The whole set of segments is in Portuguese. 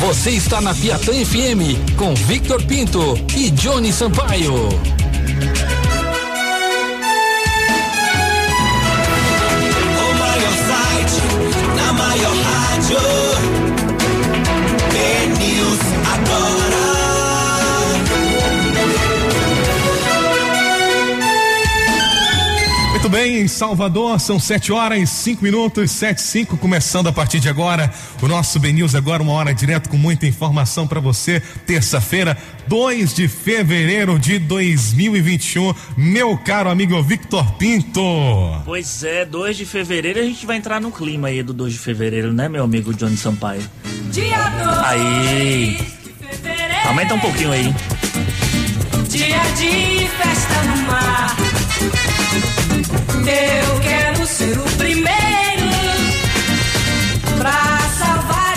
Você está na Piatã FM com Victor Pinto e Johnny Sampaio. O maior site, na maior rádio. Bem, em Salvador são 7 horas e 5 minutos, 7 e 5, começando a partir de agora o nosso Ben News agora uma hora direto com muita informação para você. Terça-feira, 2 de fevereiro de 2021. Meu caro amigo Victor Pinto. Pois é, 2 de fevereiro a gente vai entrar no clima aí do 2 de fevereiro, né, meu amigo Johnny Sampaio? Dia 2 Aí. Aumenta um pouquinho aí. Dia de festa no mar. Eu quero ser o primeiro salvar.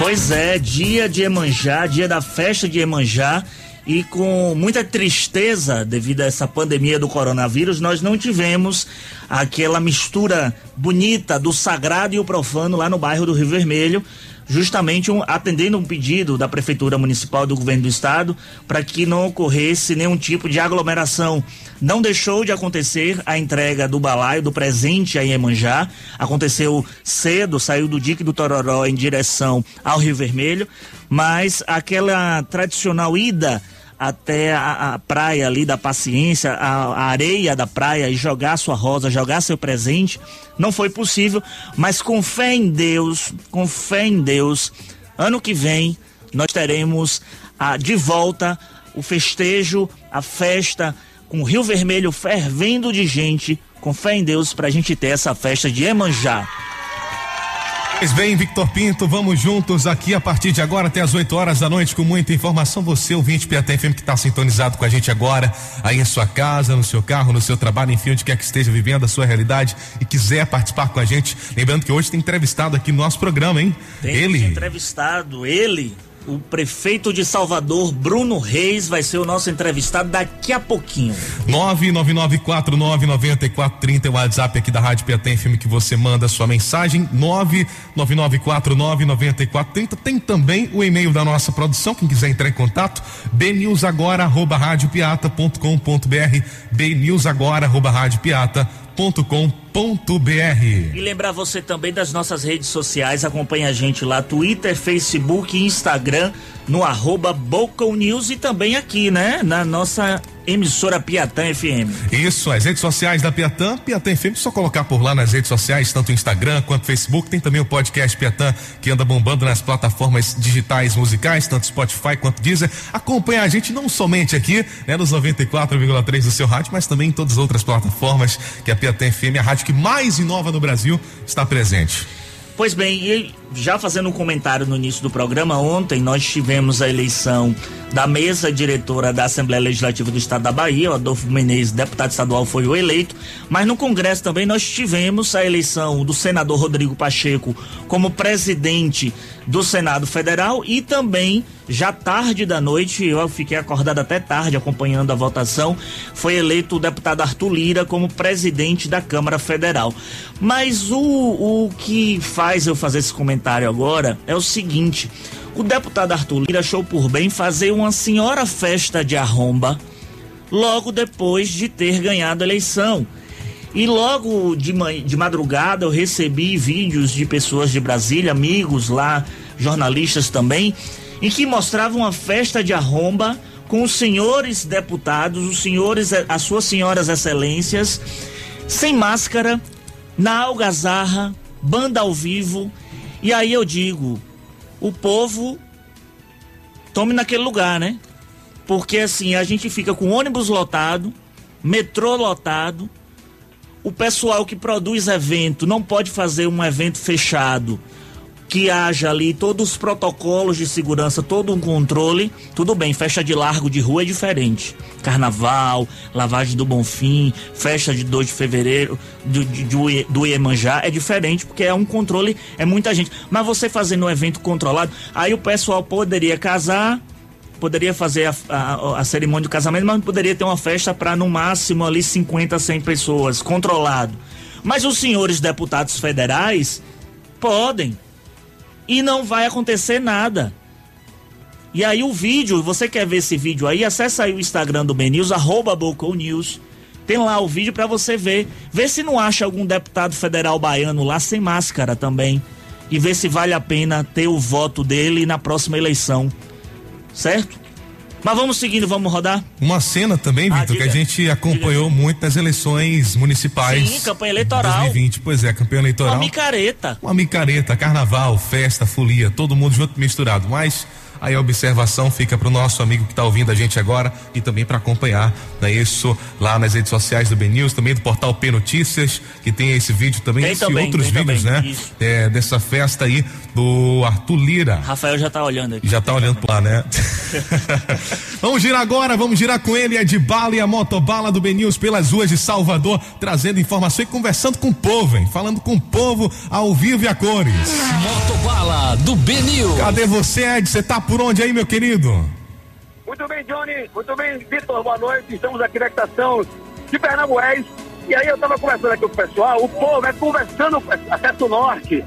Pois é, dia de Emanjá, dia da festa de Emanjá. E com muita tristeza devido a essa pandemia do coronavírus, nós não tivemos aquela mistura bonita do sagrado e o profano lá no bairro do Rio Vermelho, justamente um- atendendo um pedido da Prefeitura Municipal do Governo do Estado para que não ocorresse nenhum tipo de aglomeração. Não deixou de acontecer a entrega do balaio, do presente a Iemanjá. Aconteceu cedo, saiu do dique do Tororó em direção ao Rio Vermelho, mas aquela tradicional ida até a, a praia ali da paciência, a, a areia da praia e jogar sua rosa, jogar seu presente, não foi possível, mas com fé em Deus, com fé em Deus, ano que vem nós teremos ah, de volta o festejo, a festa, com o Rio Vermelho fervendo de gente, com fé em Deus, pra gente ter essa festa de Emanjá. Pois bem, Victor Pinto, vamos juntos aqui a partir de agora até as 8 horas da noite com muita informação. Você, ouvinte Piatã FM, que está sintonizado com a gente agora, aí em sua casa, no seu carro, no seu trabalho, enfim, onde quer que esteja vivendo a sua realidade e quiser participar com a gente. Lembrando que hoje tem entrevistado aqui no nosso programa, hein? Tem Ele. entrevistado, ele, o prefeito de Salvador, Bruno Reis, vai ser o nosso entrevistado daqui a pouquinho. 999499430 é o WhatsApp aqui da Rádio Piatã FM que você manda sua mensagem. 999499430. Tem também o e-mail da nossa produção, quem quiser entrar em contato, bnewsagora@radiopiata.com.br, bnewsagora@radiopiata.com.br. E lembrar você também das nossas redes sociais, acompanha a gente lá, Twitter, Facebook Instagram, no arroba News e também aqui, né, na nossa emissora Piatã FM. Isso, as redes sociais da Piatã, Piatã FM, só colocar por lá nas redes sociais, tanto Instagram quanto Facebook, tem também o podcast Piatã, que anda bombando nas plataformas digitais musicais, tanto Spotify quanto Deezer. Acompanha a gente não somente aqui, né, nos 94,3 do seu rádio, mas também em todas as outras plataformas, que a Piatã FM, a rádio que mais inova no Brasil, está presente. Pois bem, já fazendo um comentário no início do programa, ontem nós tivemos a eleição da mesa diretora da Assembleia Legislativa do Estado da Bahia, o Adolfo Menezes, deputado estadual, foi o eleito, mas no Congresso também nós tivemos a eleição do senador Rodrigo Pacheco como presidente do Senado Federal e também já tarde da noite, eu fiquei acordado até tarde acompanhando a votação, foi eleito o deputado Arthur Lira como presidente da Câmara Federal. Mas o, o que faz eu fazer esse comentário agora é o seguinte: o deputado Arthur Lira achou por bem fazer uma senhora festa de arromba logo depois de ter ganhado a eleição. E logo de, de madrugada eu recebi vídeos de pessoas de Brasília, amigos lá, jornalistas também, em que mostravam uma festa de arromba com os senhores deputados, os senhores, as suas senhoras excelências, sem máscara, na algazarra, banda ao vivo. E aí eu digo, o povo tome naquele lugar, né? Porque assim, a gente fica com ônibus lotado, metrô lotado, o pessoal que produz evento não pode fazer um evento fechado que haja ali todos os protocolos de segurança, todo um controle, tudo bem, festa de largo de rua é diferente. Carnaval, lavagem do Bonfim, festa de 2 de fevereiro, do, do, do Iemanjá, é diferente, porque é um controle, é muita gente. Mas você fazendo um evento controlado, aí o pessoal poderia casar, poderia fazer a, a- a cerimônia do casamento, mas poderia ter uma festa para no máximo ali 50, 100 pessoas, controlado. Mas os senhores deputados federais podem. E não vai acontecer nada. E aí o vídeo, você quer ver esse vídeo aí, acessa aí o Instagram do BNews, arroba News. Tem lá o vídeo para você ver. Vê se não acha algum deputado federal baiano lá sem máscara também. E ver se vale a pena ter o voto dele na próxima eleição. Certo? Mas vamos seguindo, vamos rodar? Uma cena também, Ah, Vitor, que a diga. gente acompanhou muito nas eleições municipais. Sim, campanha eleitoral. 2020, pois é, campanha eleitoral. Uma micareta. Uma micareta, carnaval, festa, folia, todo mundo junto misturado. Mas aí a observação fica pro nosso amigo que tá ouvindo a gente agora e também para acompanhar, né, isso lá nas redes sociais do Ben News, também do portal P Notícias, que tem esse vídeo também, Tem esse também, outros vídeos, também, né? isso. É, dessa festa aí do Arthur Lira. Rafael já tá olhando aqui. Já tá olhando lá, né? vamos girar agora, vamos girar com ele, é de bala e a motobala do News pelas ruas de Salvador, trazendo informação e conversando com o povo, hein? Falando com o povo ao vivo e a cores. Motobala do Benil. Cadê você, Ed? Você tá por onde aí, meu querido? Muito bem, Johnny. Muito bem, Vitor. Boa noite. Estamos aqui na estação de Pernambués. E aí eu estava conversando aqui com o pessoal. O povo é conversando Acesso Norte.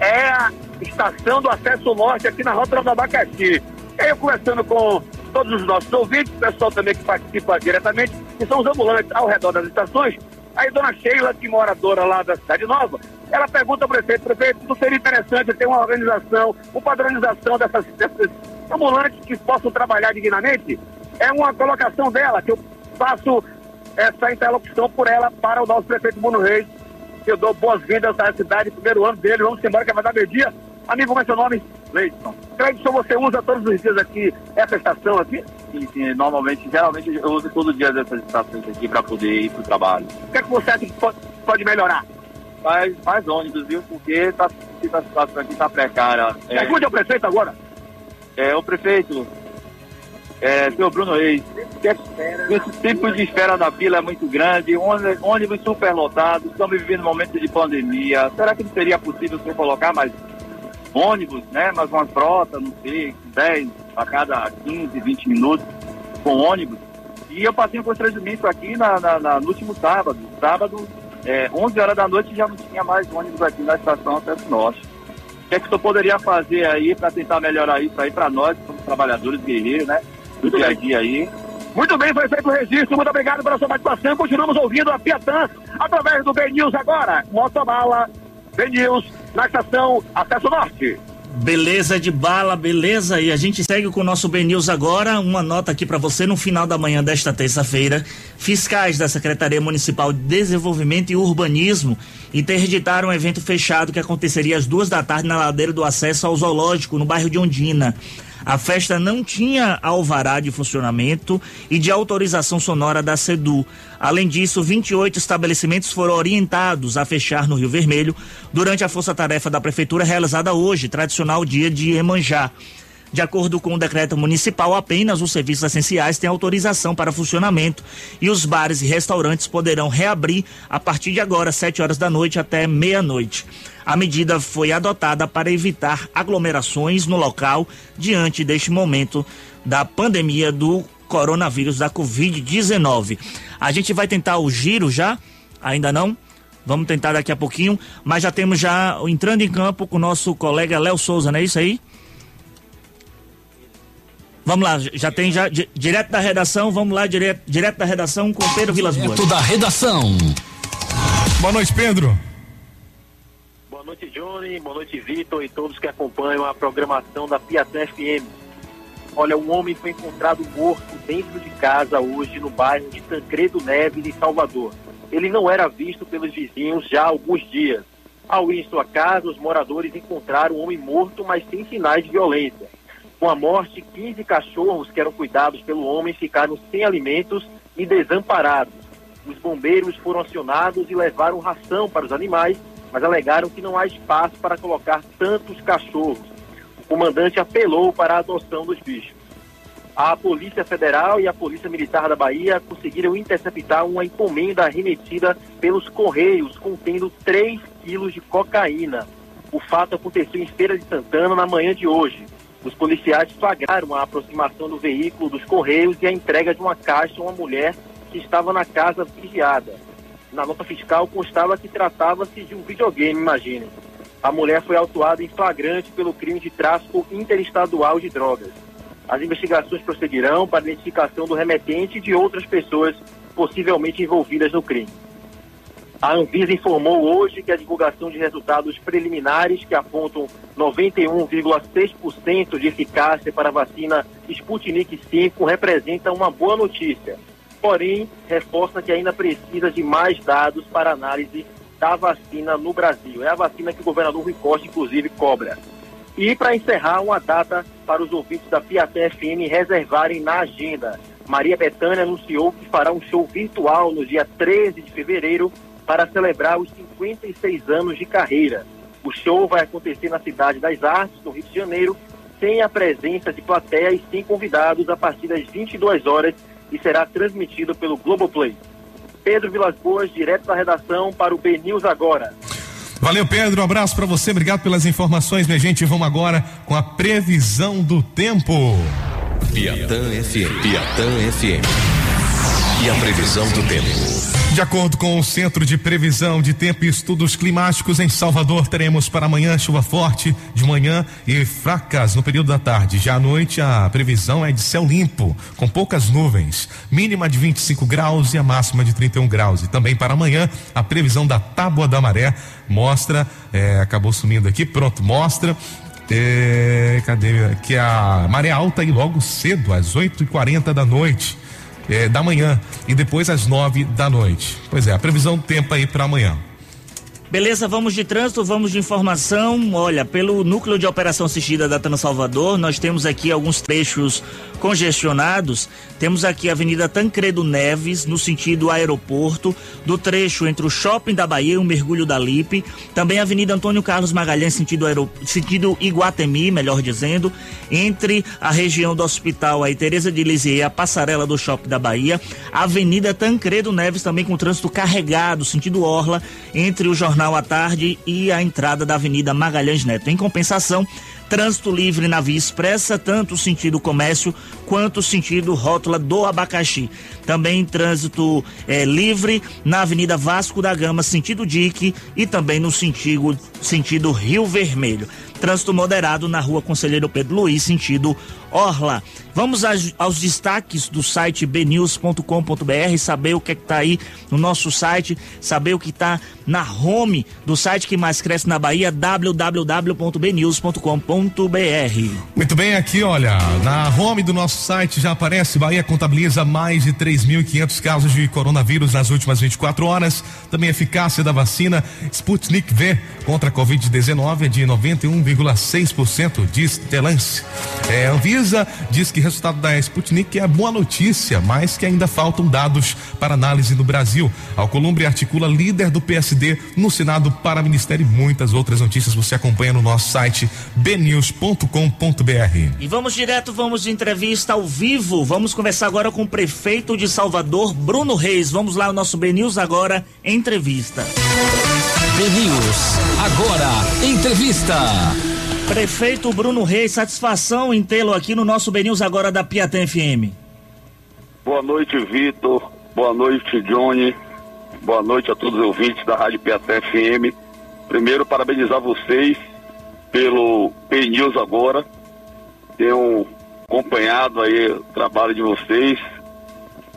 É a estação do Acesso Norte aqui na Rota do Abacaxi. E aí eu conversando com todos os nossos ouvintes, o pessoal também que participa diretamente, que são os ambulantes ao redor das estações. Aí dona Sheila, que moradora lá da Cidade Nova, ela pergunta ao prefeito, prefeito, não seria interessante ter uma organização, uma padronização dessas, desses ambulantes que possam trabalhar dignamente? É uma colocação dela, que eu faço essa interlocução por ela para o nosso prefeito Bruno Reis. Eu dou boas-vindas à cidade, primeiro ano dele, vamos embora que vai dar meio-dia. Amigo, como é seu nome? Cleidson. Cleidson, você usa todos os dias aqui essa estação aqui? Sim, sim, normalmente, geralmente eu uso todo dia dessas estações aqui para poder ir pro trabalho. O que é que você acha que pode, pode melhorar? Faz, faz ônibus, viu? Porque tá, a situação aqui tá precária. É, Pergunte ao prefeito agora. é, o prefeito, é, senhor Bruno Reis, que é- esse tempo de espera da fila é muito grande, ônibus, ônibus superlotados, estamos vivendo um momento de pandemia. Será que não seria possível você colocar mais ônibus, né? Mais uma frota, não sei, 10 a cada 15, 20 minutos com ônibus? E eu passei um constrangimento aqui na, na- na- no último sábado. Sábado, é, 11 horas da noite, já não tinha mais ônibus aqui na estação Acesso Norte. O que é que o senhor poderia fazer aí para tentar melhorar isso aí para nós, como trabalhadores guerreiros, né? Do dia a dia aí. Muito bem, foi feito o registro. Muito obrigado pela sua participação. Continuamos ouvindo a Piatã através do Ben News agora. Motobala, Ben News, na estação Acesso Norte. Beleza de bala, beleza. E a gente segue com o nosso Ben News agora. Uma nota aqui para você no final da manhã desta terça-feira. Fiscais da Secretaria Municipal de Desenvolvimento e Urbanismo interditaram um evento fechado que aconteceria às duas da tarde na ladeira do acesso ao zoológico, no bairro de Ondina. A festa não tinha alvará de funcionamento e de autorização sonora da SEDU. Além disso, 28 estabelecimentos foram orientados a fechar no Rio Vermelho durante a força-tarefa da Prefeitura realizada hoje, tradicional dia de Emanjá. De acordo com o decreto municipal, apenas os serviços essenciais têm autorização para funcionamento e os bares e restaurantes poderão reabrir a partir de agora, 7 horas da noite até meia-noite. A medida foi adotada para evitar aglomerações no local diante deste momento da pandemia do coronavírus da Covid-19. A gente vai tentar o giro já? Ainda não? Vamos tentar daqui a pouquinho, mas já temos já entrando em campo com o nosso colega Léo Souza, não é isso aí? Vamos lá, já tem já di- direto da redação, vamos lá direto, direto da redação com Pedro Vilas Boas. Direto da redação. Boa noite, Pedro. Noite, Johnny. Boa noite, Vitor e todos que acompanham a programação da Piatã FM. Olha, um homem foi encontrado morto dentro de casa hoje no bairro de Tancredo Neves, em Salvador. Ele não era visto pelos vizinhos já há alguns dias. Ao ir em sua casa, os moradores encontraram o homem morto, mas sem sinais de violência. Com a morte, 15 cachorros que eram cuidados pelo homem ficaram sem alimentos e desamparados. Os bombeiros foram acionados e levaram ração para os animais, mas alegaram que não há espaço para colocar tantos cachorros. O comandante apelou para a adoção dos bichos. A Polícia Federal e a Polícia Militar da Bahia conseguiram interceptar uma encomenda remetida pelos Correios contendo 3 quilos de cocaína. O fato aconteceu em Feira de Santana na manhã de hoje. Os policiais flagraram a aproximação do veículo dos Correios e a entrega de uma caixa a uma mulher que estava na casa vigiada. Na nota fiscal constava que tratava-se de um videogame, imagine. a mulher foi autuada em flagrante pelo crime de tráfico interestadual de drogas. As investigações procederão para a identificação do remetente e de outras pessoas possivelmente envolvidas no crime. A Anvisa informou hoje que a divulgação de resultados preliminares que apontam 91,6% de eficácia para a vacina Sputnik V representa uma boa notícia. Porém, reforça que ainda precisa de mais dados para análise da vacina no Brasil. É a vacina que o governador Rui Costa, inclusive, cobra. E para encerrar, uma data para os ouvintes da Piatã FM reservarem na agenda. Maria Bethânia anunciou que fará um show virtual no dia 13 de fevereiro para celebrar os 56 anos de carreira. O show vai acontecer na Cidade das Artes, no Rio de Janeiro, sem a presença de plateia e sem convidados a partir das 22 horas e será transmitido pelo Globoplay. Pedro Vilas Boas, direto da redação para o B News Agora. Valeu, Pedro. Um abraço para você. Obrigado pelas informações, minha gente. Vamos agora com a previsão do tempo. Piatã FM. Piatã FM. E a previsão do tempo. De acordo com o Centro de Previsão de Tempo e Estudos Climáticos em Salvador, teremos para amanhã chuva forte de manhã e fracas no período da tarde. Já à noite, a previsão é de céu limpo, com poucas nuvens, mínima de 25 graus e a máxima de 31 graus. E também para amanhã, a previsão da Tábua da Maré mostra, é, acabou sumindo aqui, pronto, mostra é, cadê? Que a maré alta e logo cedo, às 8 e 40 da noite eh, da manhã e depois às nove da noite. Pois é, a previsão do tempo aí para amanhã. Beleza, vamos de trânsito, vamos de informação. Olha, pelo núcleo de operação assistida da Transalvador, nós temos aqui alguns trechos congestionados. Temos aqui a Avenida Tancredo Neves, no sentido aeroporto, do trecho entre o Shopping da Bahia e o Mergulho da Lipe. Também a Avenida Antônio Carlos Magalhães, sentido, aerop... sentido Iguatemi, melhor dizendo, entre a região do Hospital aí, Tereza de Lisieux a passarela do Shopping da Bahia. A Avenida Tancredo Neves também com trânsito carregado, sentido Orla, entre o Jornal à Tarde e a entrada da Avenida Magalhães Neto. Em compensação, trânsito livre na via expressa, tanto sentido comércio quanto sentido rótula do abacaxi. Também trânsito eh, livre na Avenida Vasco da Gama, sentido Dique, e também no sentido, sentido Rio Vermelho. Trânsito moderado na rua Conselheiro Pedro Luiz, sentido Orla. Vamos aos, aos destaques do site bnews.com.br, saber o que é está aí no nosso site, saber o que está na home do site que mais cresce na Bahia, www.bnews.com.br. Muito bem, aqui olha, na home do nosso site já aparece, Bahia contabiliza mais de 3.500 casos de coronavírus nas últimas 24 horas. Também a eficácia da vacina Sputnik V contra a Covid-19 é de 91,6%, diz Telance. É, Anvisa diz que o resultado da Sputnik é boa notícia, mas que ainda faltam dados para análise no Brasil. Alcolumbre articula líder do PSD no Senado para Ministério e muitas outras notícias você acompanha no nosso site bnews.com.br. E vamos direto, vamos de entrevista ao vivo. Vamos conversar agora com o prefeito de Salvador, Bruno Reis. Vamos lá, o nosso BNews agora, entrevista. BNews, agora, entrevista. Prefeito Bruno Reis, satisfação em tê-lo aqui no nosso BNews agora da Piatã FM. Boa noite, Vitor. Boa noite, Johnny. Boa noite a todos os ouvintes da Rádio Piatã FM. Primeiro, parabenizar vocês pelo P News agora. Tenho acompanhado aí o trabalho de vocês.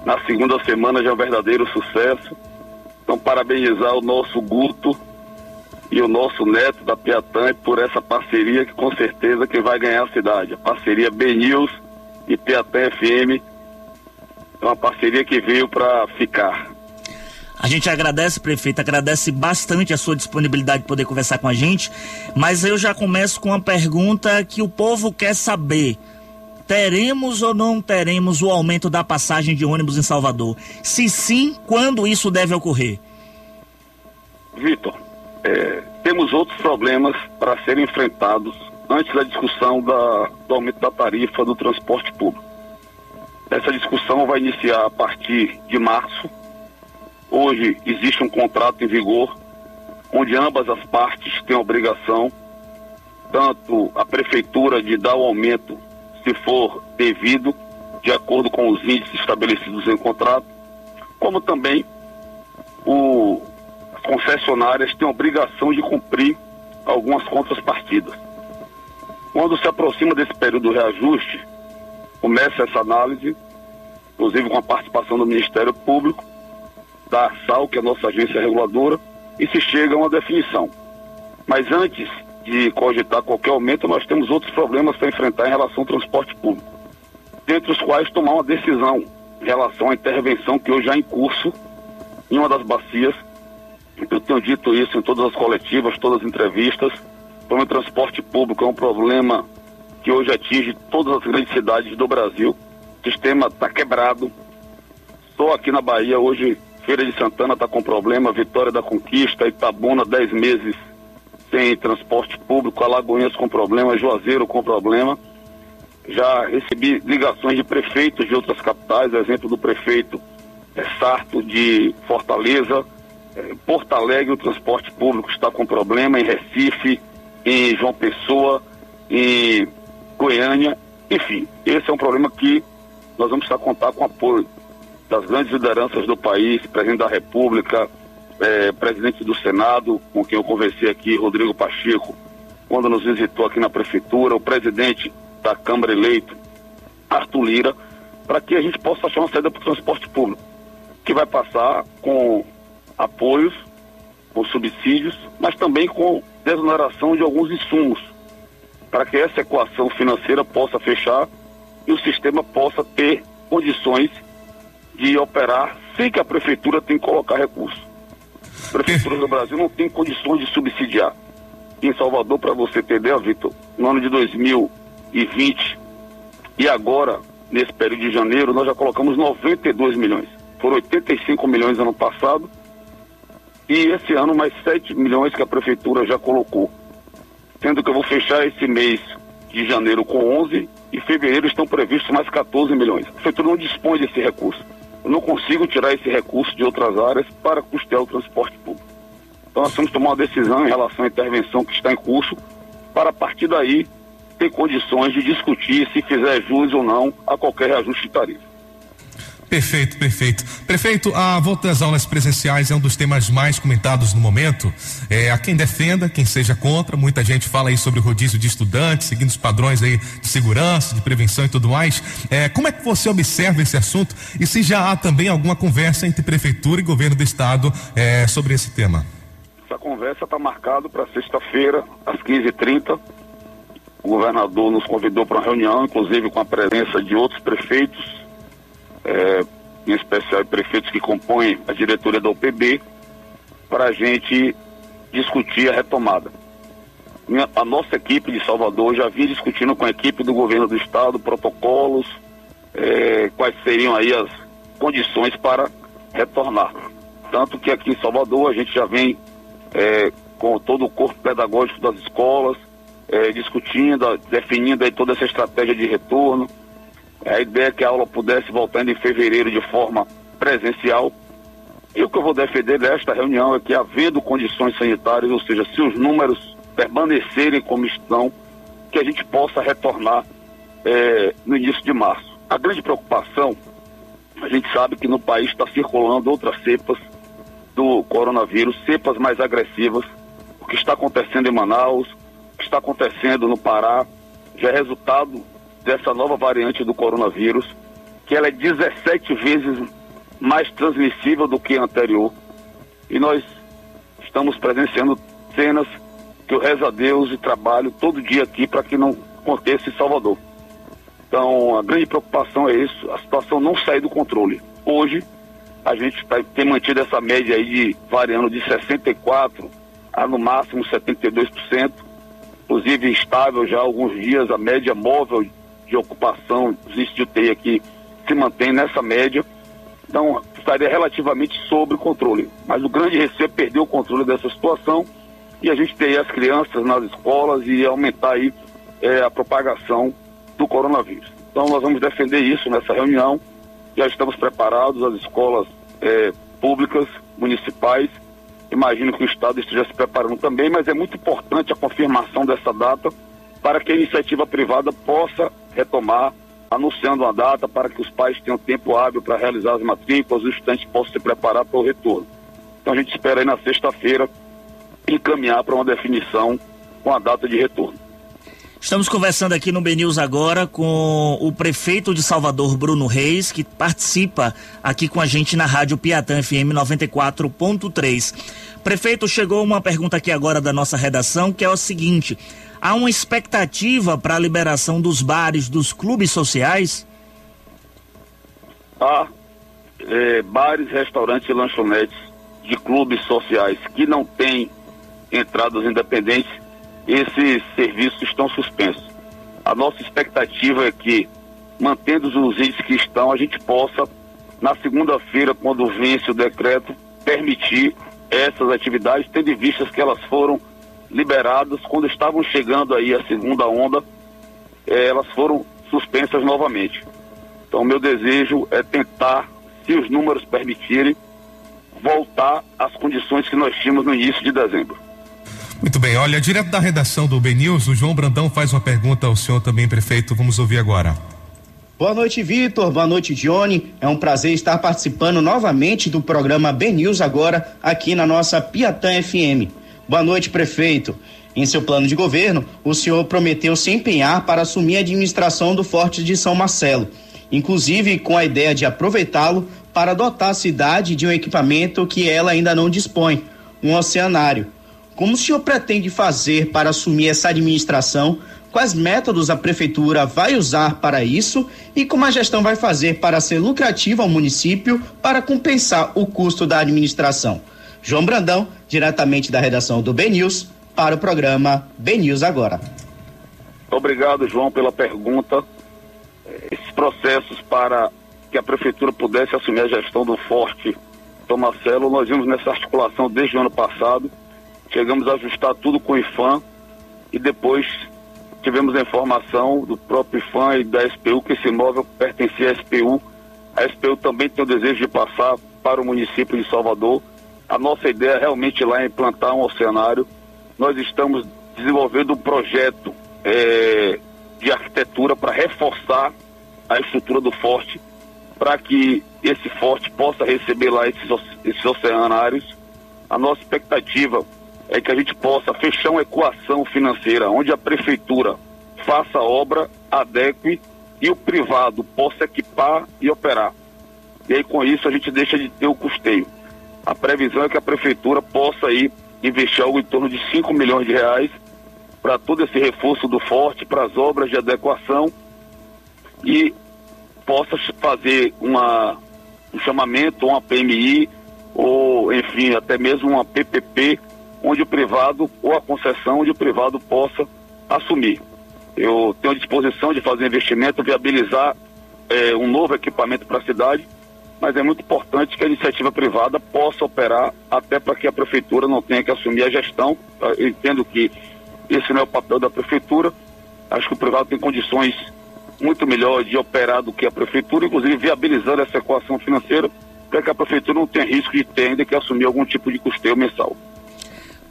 Na segunda semana já é um verdadeiro sucesso. Então, parabenizar o nosso Guto e o nosso neto da Piatã por essa parceria que com certeza que vai ganhar a cidade. A parceria B News e Piatã FM é uma parceria que veio para ficar. A gente agradece, prefeito, agradece bastante a sua disponibilidade de poder conversar com a gente, mas eu já começo com uma pergunta que o povo quer saber. Teremos ou não teremos o aumento da passagem de ônibus em Salvador? Se sim, quando isso deve ocorrer? Vitor, é, temos outros problemas para serem enfrentados antes da discussão da, do aumento da tarifa do transporte público. Essa discussão vai iniciar a partir de março. Hoje existe um contrato em vigor onde ambas as partes têm a obrigação, tanto a prefeitura de dar o aumento se for devido, de acordo com os índices estabelecidos em contrato, como também o, as concessionárias têm a obrigação de cumprir algumas contrapartidas. Quando se aproxima desse período do reajuste, começa essa análise, inclusive com a participação do Ministério Público, da ARSAL, que é a nossa agência reguladora, e se chega a uma definição. Mas antes de cogitar qualquer aumento, nós temos outros problemas para enfrentar em relação ao transporte público, dentre os quais tomar uma decisão em relação à intervenção que hoje há em curso em uma das bacias. Eu tenho dito isso em todas as coletivas, todas as entrevistas. O transporte público é um problema que hoje atinge todas as grandes cidades do Brasil. O sistema está quebrado. Só aqui na Bahia, hoje, Feira de Santana está com problema, Vitória da Conquista, Itabuna, 10 meses sem transporte público, Alagoinhas com problema, Juazeiro com problema. Já recebi ligações de prefeitos de outras capitais, exemplo do prefeito é, Sarto de Fortaleza, é, Porto Alegre, o transporte público está com problema, em Recife, em João Pessoa, em Goiânia, enfim, esse é um problema que nós vamos estar contar com apoio das grandes lideranças do país, presidente da República, eh, presidente do Senado, com quem eu conversei aqui, Rodrigo Pacheco, quando nos visitou aqui na prefeitura, o presidente da Câmara eleito, Arthur Lira, para que a gente possa achar uma saída para o transporte público, que vai passar com apoios, com subsídios, mas também com desoneração de alguns insumos, para que essa equação financeira possa fechar e o sistema possa ter condições de operar sem que a prefeitura tenha que colocar recursos. Prefeituras do Brasil não têm condições de subsidiar. Em Salvador, para você ideia, Vitor, no ano de 2020 e agora, nesse período de janeiro, nós já colocamos 92 milhões. Foram 85 milhões no ano passado e esse ano mais 7 milhões que a prefeitura já colocou. Sendo que eu vou fechar esse mês de janeiro com 11 e fevereiro estão previstos mais 14 milhões. A prefeitura não dispõe desse recurso. Eu não consigo tirar esse recurso de outras áreas para custear o transporte público. Então nós temos que tomar uma decisão em relação à intervenção que está em curso para a partir daí ter condições de discutir se fizer jus ou não a qualquer reajuste de tarifa. Perfeito, perfeito. Prefeito, a volta às aulas presenciais é um dos temas mais comentados no momento. É, há quem defenda, quem seja contra. Muita gente fala aí sobre o rodízio de estudantes, seguindo os padrões aí de segurança, de prevenção e tudo mais. É, como é que você observa esse assunto e se já há também alguma conversa entre prefeitura e governo do estado é, sobre esse tema? Essa conversa está marcada para sexta-feira, às 15h30. O governador nos convidou para uma reunião, inclusive com a presença de outros prefeitos é, em especial prefeitos que compõem a diretoria da UPB, para a gente discutir a retomada. Minha, a nossa equipe de Salvador já vinha discutindo com a equipe do governo do estado protocolos, é, quais seriam aí as condições para retornar. Tanto que aqui em Salvador a gente já vem é, com todo o corpo pedagógico das escolas, é, discutindo, definindo aí toda essa estratégia de retorno, a ideia é que a aula pudesse voltar em fevereiro de forma presencial. E o que eu vou defender desta reunião é que, havendo condições sanitárias, ou seja, se os números permanecerem como estão, que a gente possa retornar é, no início de março. A grande preocupação, a gente sabe que no país está circulando outras cepas do coronavírus, cepas mais agressivas. O que está acontecendo em Manaus, o que está acontecendo no Pará, já é resultado dessa nova variante do coronavírus, que ela é 17 vezes mais transmissível do que a anterior. E nós estamos presenciando cenas que eu rezo a Deus e trabalho todo dia aqui para que não aconteça em Salvador. Então, a grande preocupação é isso, a situação não sair do controle. Hoje, a gente tá, tem mantido essa média aí de variando de 64% a no máximo 72%, inclusive estável já há alguns dias, a média móvel de ocupação dos índices de UTI aqui se mantém nessa média. Então, estaria relativamente sob controle. Mas o grande receio é perder o controle dessa situação e a gente ter as crianças nas escolas e aumentar aí é, a propagação do coronavírus. Então, nós vamos defender isso nessa reunião. Já estamos preparados, as escolas é, públicas, municipais. Imagino que o Estado esteja se preparando também, mas é muito importante a confirmação dessa data para que a iniciativa privada possa retomar, anunciando uma data para que os pais tenham tempo hábil para realizar as matrículas, os estudantes possam se preparar para o retorno. Então a gente espera aí na sexta-feira encaminhar para uma definição com a data de retorno. Estamos conversando aqui no BNews agora com o prefeito de Salvador, Bruno Reis, que participa aqui com a gente na Rádio Piatã FM 94.3. Prefeito, chegou uma pergunta aqui agora da nossa redação, que é o seguinte: há uma expectativa para a liberação dos bares, dos clubes sociais? Há eh, bares, restaurantes e lanchonetes de clubes sociais que não têm entradas independentes, esses serviços estão suspensos. A nossa expectativa é que, mantendo os índices que estão, a gente possa, na segunda-feira, quando vence o decreto, permitir essas atividades, tendo em vista que elas foram liberadas quando estavam chegando aí a segunda onda, eh, elas foram suspensas novamente. Então, meu desejo é tentar, se os números permitirem, voltar às condições que nós tínhamos no início de dezembro. Muito bem, olha, direto da redação do BNews, o João Brandão faz uma pergunta ao senhor também, prefeito. Vamos ouvir agora. Boa noite, Vitor. Boa noite, Johnny. É um prazer estar participando novamente do programa BNews agora, aqui na nossa Piatã FM. Boa noite, prefeito. Em seu plano de governo, o senhor prometeu se empenhar para assumir a administração do Forte de São Marcelo, inclusive com a ideia de aproveitá-lo para dotar a cidade de um equipamento que ela ainda não dispõe, um oceanário. Como o senhor pretende fazer para assumir essa administração? Quais métodos a prefeitura vai usar para isso e como a gestão vai fazer para ser lucrativa ao município para compensar o custo da administração? João Brandão, diretamente da redação do BNews, para o programa BNews Agora. Obrigado, João, pela pergunta. Esses processos para que a prefeitura pudesse assumir a gestão do Forte São Marcelo, nós vimos nessa articulação desde o ano passado. Chegamos a ajustar tudo com o IFAM e depois tivemos a informação do próprio IFAM e da SPU que esse imóvel pertencia à SPU. A SPU também tem o desejo de passar para o município de Salvador. A nossa ideia realmente lá é implantar um oceanário. Nós estamos desenvolvendo um projeto eh, de arquitetura para reforçar a estrutura do forte, para que esse forte possa receber lá esses, esses oceanários. A nossa expectativa é que a gente possa fechar uma equação financeira onde a prefeitura faça a obra, adeque e o privado possa equipar e operar. E aí com isso a gente deixa de ter o custeio. A previsão é que a prefeitura possa aí investir algo em torno de 5 milhões de reais para todo esse reforço do forte, para as obras de adequação e possa fazer uma, um chamamento, uma PMI, ou enfim, até mesmo uma PPP, onde o privado, ou a concessão, onde o privado possa assumir. Eu tenho disposição de fazer investimento, viabilizar eh, um novo equipamento para a cidade, mas é muito importante que a iniciativa privada possa operar até para que a prefeitura não tenha que assumir a gestão. Eu entendo que esse não é o papel da prefeitura. Acho que o privado tem condições muito melhor de operar do que a prefeitura, inclusive viabilizando essa equação financeira para que a prefeitura não tenha risco de ter ainda que assumir algum tipo de custeio mensal.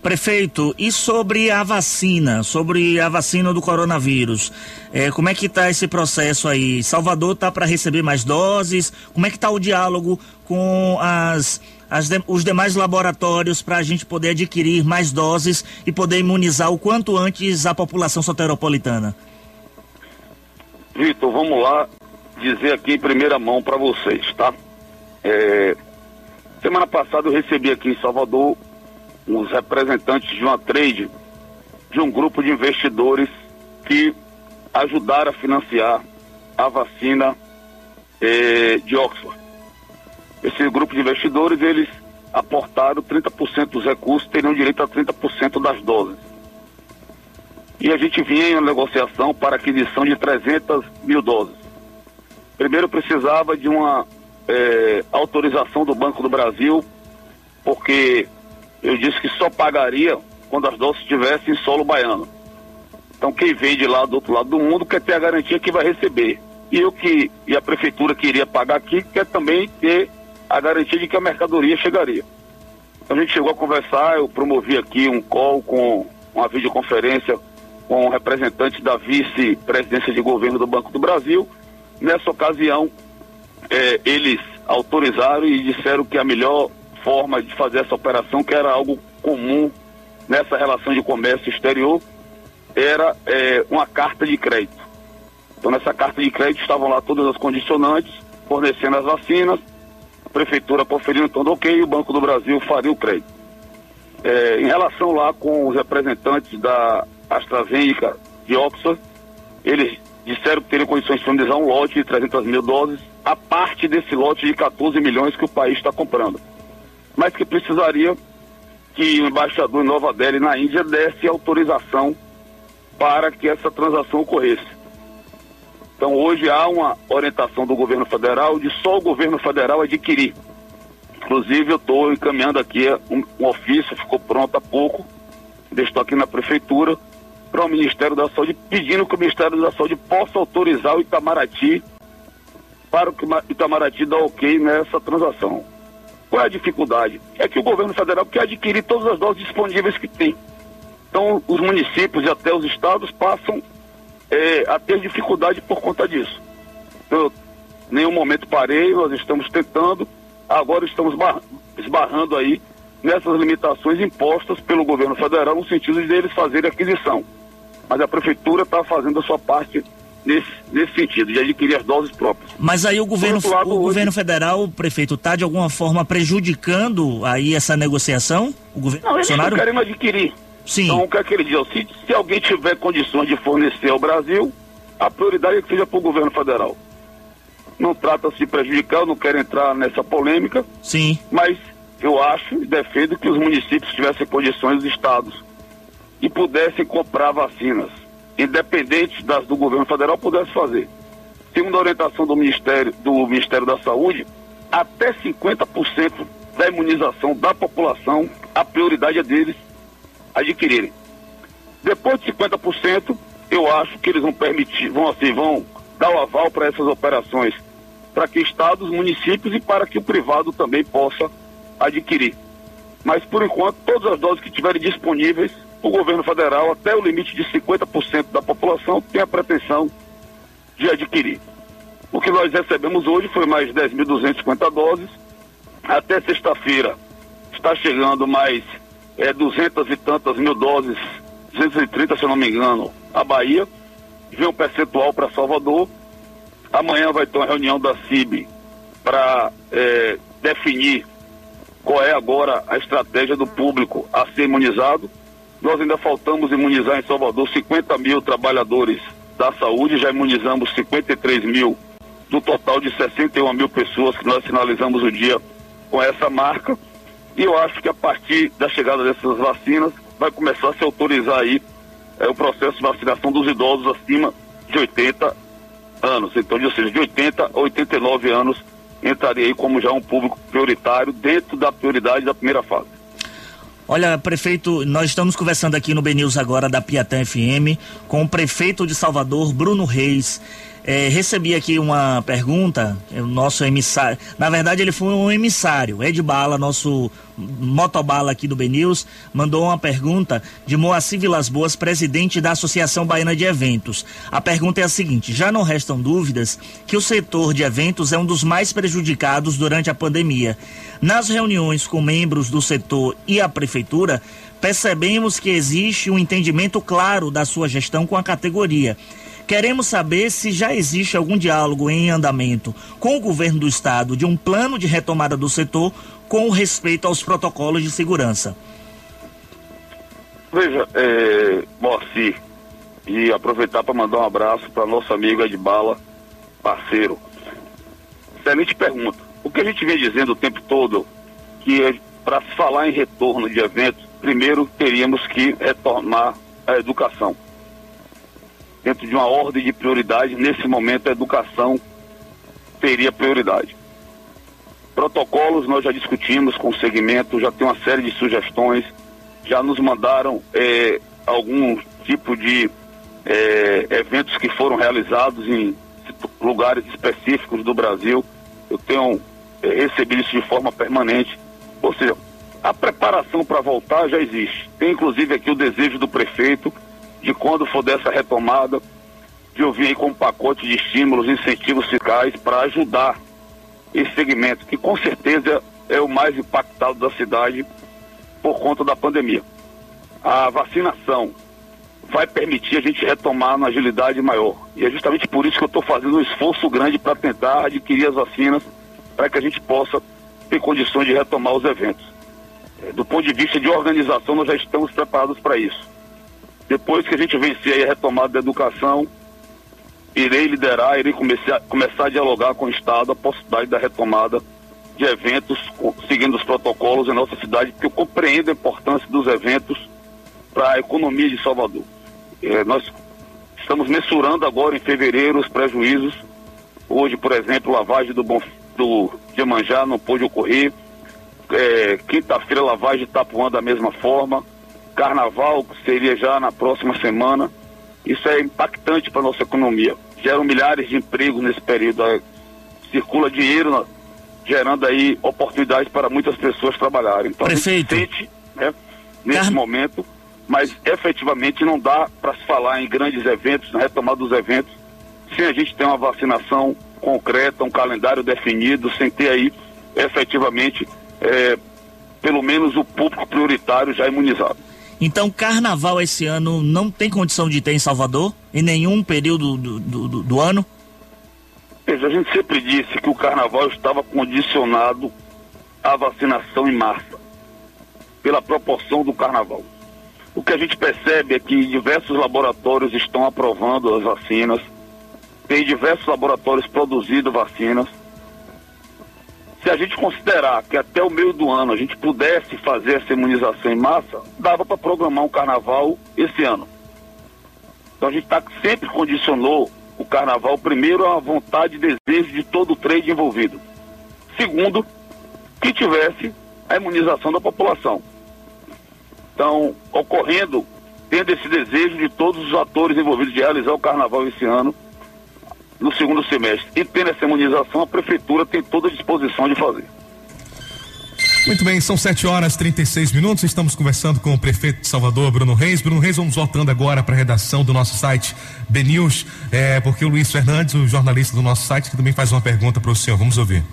Prefeito, e sobre a vacina, sobre a vacina do coronavírus, eh, como é que está esse processo aí? Salvador está para receber mais doses? Como é que está o diálogo com as, as de- os demais laboratórios para a gente poder adquirir mais doses e poder imunizar o quanto antes a população soteropolitana? Vitor, vamos lá dizer aqui em primeira mão para vocês, tá? É, semana passada eu recebi aqui em Salvador os representantes de uma trade, de um grupo de investidores que ajudaram a financiar a vacina eh, de Oxford. Esse grupo de investidores, eles aportaram 30% dos recursos, teriam direito a 30% das doses. E a gente vinha em uma negociação para aquisição de 300 mil doses. Primeiro precisava de uma eh, autorização do Banco do Brasil, porque eu disse que só pagaria quando as doses estivessem em solo baiano. Então quem vem de lá do outro lado do mundo quer ter a garantia que vai receber. E eu que e a prefeitura queria pagar aqui quer também ter a garantia de que a mercadoria chegaria. Então a gente chegou a conversar, eu promovi aqui um call com uma videoconferência com representantes da vice-presidência de governo do Banco do Brasil. Nessa ocasião, eh, eles autorizaram e disseram que a melhor forma de fazer essa operação, que era algo comum nessa relação de comércio exterior, era é, uma carta de crédito. Então nessa carta de crédito estavam lá todas as condicionantes, fornecendo as vacinas, a prefeitura conferindo todo ok o Banco do Brasil faria o crédito. É, em relação lá com os representantes da AstraZeneca de Oxford, eles disseram que teriam condições de disponibilizar um lote de 300 mil doses, a parte desse lote de 14 milhões que o país está comprando. Mas que precisaria que o embaixador em Nova Delhi, na Índia, desse autorização para que essa transação ocorresse. Então, hoje há uma orientação do governo federal de só o governo federal adquirir. Inclusive, eu estou encaminhando aqui um, um ofício, ficou pronto há pouco, estou aqui na prefeitura, para o Ministério da Saúde, pedindo que o Ministério da Saúde possa autorizar o Itamaraty para que o Itamaraty dê ok nessa transação. Qual é a dificuldade? É que o governo federal quer adquirir todas as doses disponíveis que tem. Então, os municípios e até os estados passam é, a ter dificuldade por conta disso. Então, nenhum momento parei, nós estamos tentando, agora estamos esbarrando aí nessas limitações impostas pelo governo federal no sentido de eles fazerem aquisição. Mas a prefeitura está fazendo a sua parte nesse, nesse sentido, de adquirir as doses próprias. Mas aí o governo, lado, o hoje... governo federal, o prefeito, está de alguma forma prejudicando aí essa negociação? O governo não, eles não querem adquirir. Sim. Então, o que é que ele diz? Se, se alguém tiver condições de fornecer ao Brasil, a prioridade é que seja para o governo federal. Não trata-se de prejudicar, eu não quero entrar nessa polêmica. Sim. Mas eu acho e defendo que os municípios tivessem condições, os estados, e pudessem comprar vacinas, independente das do governo federal, pudesse fazer. Segundo a orientação do Ministério, do Ministério da Saúde, até 50% da imunização da população, a prioridade é deles adquirirem. Depois de 50%, eu acho que eles vão permitir, vão assim, vão dar o aval para essas operações, para que estados, municípios e para que o privado também possa adquirir. Mas por enquanto, todas as doses que tiverem disponíveis, o governo federal, até o limite de 50% da população, tem a pretensão de adquirir. O que nós recebemos hoje foi mais 10.250 doses. Até sexta-feira está chegando mais é, 200 e tantas mil doses, 230 se eu não me engano, a Bahia. Vem um percentual para Salvador. Amanhã vai ter uma reunião da CIB para é, definir qual é agora a estratégia do público a ser imunizado. Nós ainda faltamos imunizar em Salvador 50 mil trabalhadores da saúde, já imunizamos 53 mil do total de 61 mil pessoas que nós finalizamos o dia com essa marca. E eu acho que a partir da chegada dessas vacinas vai começar a se autorizar aí é, o processo de vacinação dos idosos acima de 80 anos. Então, ou seja, de 80 a 89 anos entraria aí como já um público prioritário dentro da prioridade da primeira fase. Olha, prefeito, nós estamos conversando aqui no BNews agora da Piatã FM com o prefeito de Salvador, Bruno Reis. É, recebi aqui uma pergunta, o nosso emissário, na verdade ele foi um emissário, Ed Bala, nosso motobala aqui do BNews, mandou uma pergunta de Moacir Vilas Boas, presidente da Associação Baiana de Eventos. A pergunta é a seguinte: já não restam dúvidas que o setor de eventos é um dos mais prejudicados durante a pandemia. Nas reuniões com membros do setor e a prefeitura, percebemos que existe um entendimento claro da sua gestão com a categoria Queremos saber se já existe algum diálogo em andamento com o governo do estado de um plano de retomada do setor com respeito aos protocolos de segurança. Veja, é, Moacir, e aproveitar para mandar um abraço para nosso amigo Edbala, parceiro. Excelente pergunta. O que a gente vem dizendo o tempo todo, que para se falar em retorno de eventos, primeiro teríamos que retornar a educação dentro de uma ordem de prioridade, nesse momento a educação teria prioridade. Protocolos nós já discutimos com o segmento, já tem uma série de sugestões, já nos mandaram é, algum tipo de é, eventos que foram realizados em lugares específicos do Brasil. Eu tenho é, recebido isso de forma permanente. Ou seja, a preparação para voltar já existe. Tem inclusive aqui o desejo do prefeito de quando for dessa retomada, de eu vir aí com um pacote de estímulos, incentivos fiscais para ajudar esse segmento, que com certeza é o mais impactado da cidade por conta da pandemia. A vacinação vai permitir a gente retomar na agilidade maior. E é justamente por isso que eu estou fazendo um esforço grande para tentar adquirir as vacinas para que a gente possa ter condições de retomar os eventos. É, do ponto de vista de organização, nós já estamos preparados para isso. Depois que a gente vencer a retomada da educação, irei liderar, irei começar, começar a dialogar com o Estado a possibilidade da retomada de eventos, seguindo os protocolos em nossa cidade, porque eu compreendo a importância dos eventos para a economia de Salvador. Eh, nós estamos mensurando agora em fevereiro os prejuízos. Hoje, por exemplo, lavagem do, Bom, do Iemanjá não pôde ocorrer. Eh, Quinta-feira, lavagem de Itapuã da mesma forma. Carnaval, que seria já na próxima semana. Isso é impactante para a nossa economia. Geram milhares de empregos nesse período. Circula dinheiro, na- gerando aí oportunidades para muitas pessoas trabalharem. Então, Prefeito. a gente sente, né, nesse momento, mas efetivamente não dá para se falar em grandes eventos, na retomada dos eventos, sem a gente ter uma vacinação concreta, um calendário definido, sem ter aí efetivamente eh, pelo menos o público prioritário já imunizado. Então, carnaval esse ano não tem condição de ter em Salvador? Em nenhum período do, do, do- ano? Veja, a gente sempre disse que o carnaval estava condicionado à vacinação em massa, pela proporção do carnaval. O que a gente percebe é que diversos laboratórios estão aprovando as vacinas, tem diversos laboratórios produzindo vacinas. Se a gente considerar que até o meio do ano a gente pudesse fazer essa imunização em massa, dava para programar um carnaval esse ano. Então a gente tá, sempre condicionou o carnaval, primeiro, a vontade e desejo de todo o trade envolvido. Segundo, que tivesse a imunização da população. Então, ocorrendo, tendo esse desejo de todos os atores envolvidos de realizar o carnaval esse ano, no segundo semestre, e tendo essa imunização, a prefeitura tem toda a disposição de fazer. Muito bem, são 7 horas e 36 minutos. Estamos conversando com o prefeito de Salvador, Bruno Reis. Bruno Reis, vamos voltando agora para a redação do nosso site BNews, é, porque o Luiz Fernandes, o jornalista do nosso site, que também faz uma pergunta para o senhor. Vamos ouvir.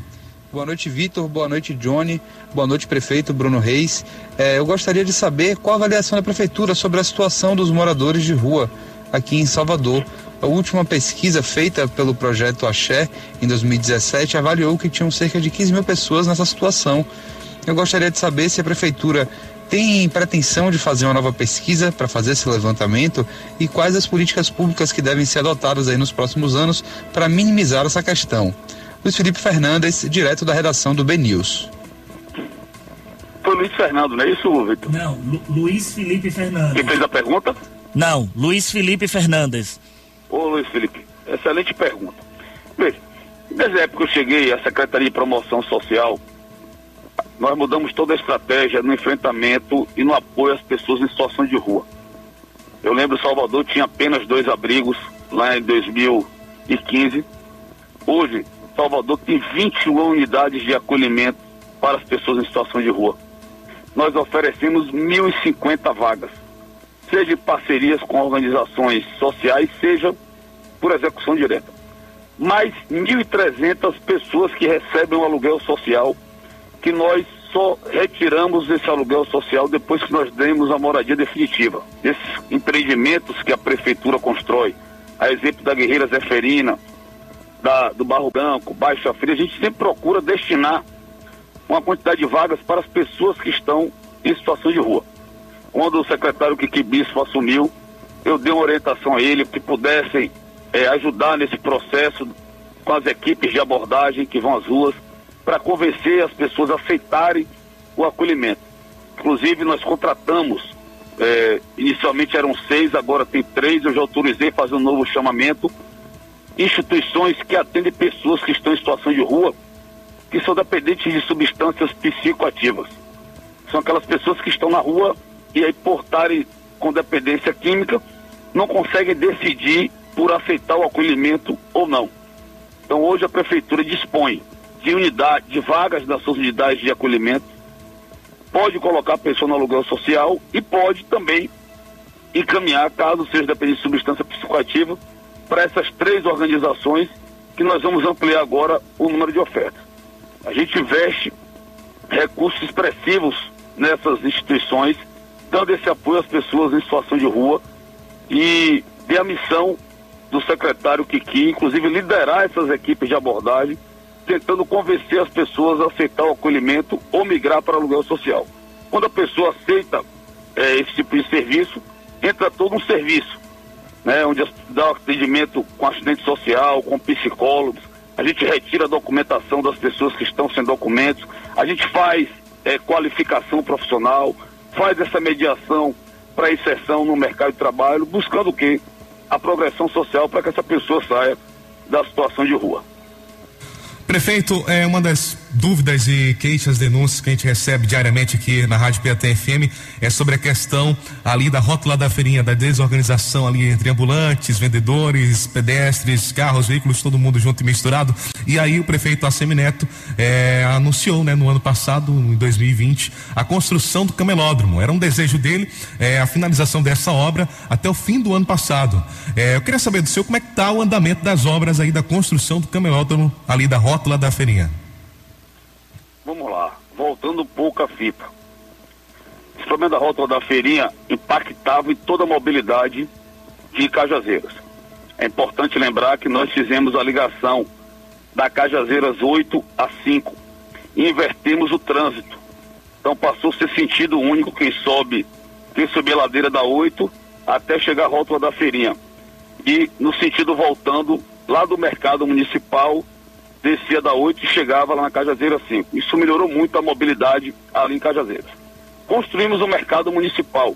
Boa noite, Vitor. Boa noite, Johnny. Boa noite, prefeito Bruno Reis. É, eu gostaria de saber qual a avaliação da prefeitura sobre a situação dos moradores de rua aqui em Salvador. A última pesquisa feita pelo projeto Axé, em 2017, avaliou que tinham cerca de 15 mil pessoas nessa situação. Eu gostaria de saber se a prefeitura tem pretensão de fazer uma nova pesquisa para fazer esse levantamento e quais as políticas públicas que devem ser adotadas aí nos próximos anos para minimizar essa questão. Luiz Felipe Fernandes, direto da redação do B News. Foi Luiz Fernando, não é isso, Vitor? Não, Lu- Luiz Felipe Fernandes. Quem fez a pergunta? Não, Luiz Felipe Fernandes. Ô Luiz Felipe, excelente pergunta. Veja, desde a época que eu cheguei à Secretaria de Promoção Social, nós mudamos toda a estratégia no enfrentamento e no apoio às pessoas em situação de rua. Eu lembro Salvador tinha apenas dois abrigos lá em 2015. Hoje, Salvador tem 21 unidades de acolhimento para as pessoas em situação de rua. Nós oferecemos 1.050 vagas, seja parcerias com organizações sociais, seja por execução direta. Mais 1.300 pessoas que recebem um aluguel social, que nós só retiramos esse aluguel social depois que nós demos a moradia definitiva. Esses empreendimentos que a prefeitura constrói, a exemplo da Guerreira Zeferina, da, do Barro Branco, Baixa Fria, a gente sempre procura destinar uma quantidade de vagas para as pessoas que estão em situação de rua. Quando o secretário Kiki Bispo assumiu, eu dei uma orientação a ele que pudessem eh, ajudar nesse processo com as equipes de abordagem que vão às ruas para convencer as pessoas a aceitarem o acolhimento. Inclusive, nós contratamos, eh, inicialmente eram seis, agora tem três, eu já autorizei fazer um novo chamamento, instituições que atendem pessoas que estão em situação de rua, que são dependentes de substâncias psicoativas. São aquelas pessoas que estão na rua e aí por estarem com dependência química, não conseguem decidir por aceitar o acolhimento ou não. Então hoje a prefeitura dispõe de unidade, de vagas nas suas unidades de acolhimento, pode colocar a pessoa no aluguel social e pode também encaminhar, caso seja dependente de substância psicoativa, para essas três organizações que nós vamos ampliar agora o número de ofertas. A gente investe recursos expressivos nessas instituições, dando esse apoio às pessoas em situação de rua e dei a missão do secretário Kiki, inclusive liderar essas equipes de abordagem, tentando convencer as pessoas a aceitar o acolhimento ou migrar para aluguel social. Quando a pessoa aceita eh, esse tipo de serviço, entra todo um serviço, né, onde dá atendimento com assistente social, com psicólogos, a gente retira a documentação das pessoas que estão sem documentos, a gente faz eh, qualificação profissional, faz essa mediação para inserção no mercado de trabalho, buscando o quê? A progressão social para que essa pessoa saia da situação de rua. Prefeito, é uma das dúvidas e queixas, denúncias que a gente recebe diariamente aqui na Rádio PAT FM é sobre a questão ali da rótula da feirinha, da desorganização ali entre ambulantes, vendedores, pedestres, carros, veículos, todo mundo junto e misturado. E aí o prefeito Assemineto é, anunciou, né, no ano passado, em 2020, a construção do camelódromo. Era um desejo dele, é, a finalização dessa obra até o fim do ano passado. É, eu queria saber do senhor como é que está o andamento das obras aí da construção do camelódromo ali da rótula da feirinha. Voltando um pouco à fita. Esse problema da rótula da feirinha impactava em toda a mobilidade de Cajazeiras. É importante lembrar que nós fizemos a ligação da Cajazeiras 8 a 5 e invertemos o trânsito. Então passou a ser sentido único quem sobe, quem subir a ladeira da 8 até chegar à rótula da feirinha. E no sentido voltando lá do mercado municipal descia da 8 e chegava lá na Cajazeira 5. Isso melhorou muito a mobilidade ali em Cajazeiras. Construímos o um mercado municipal,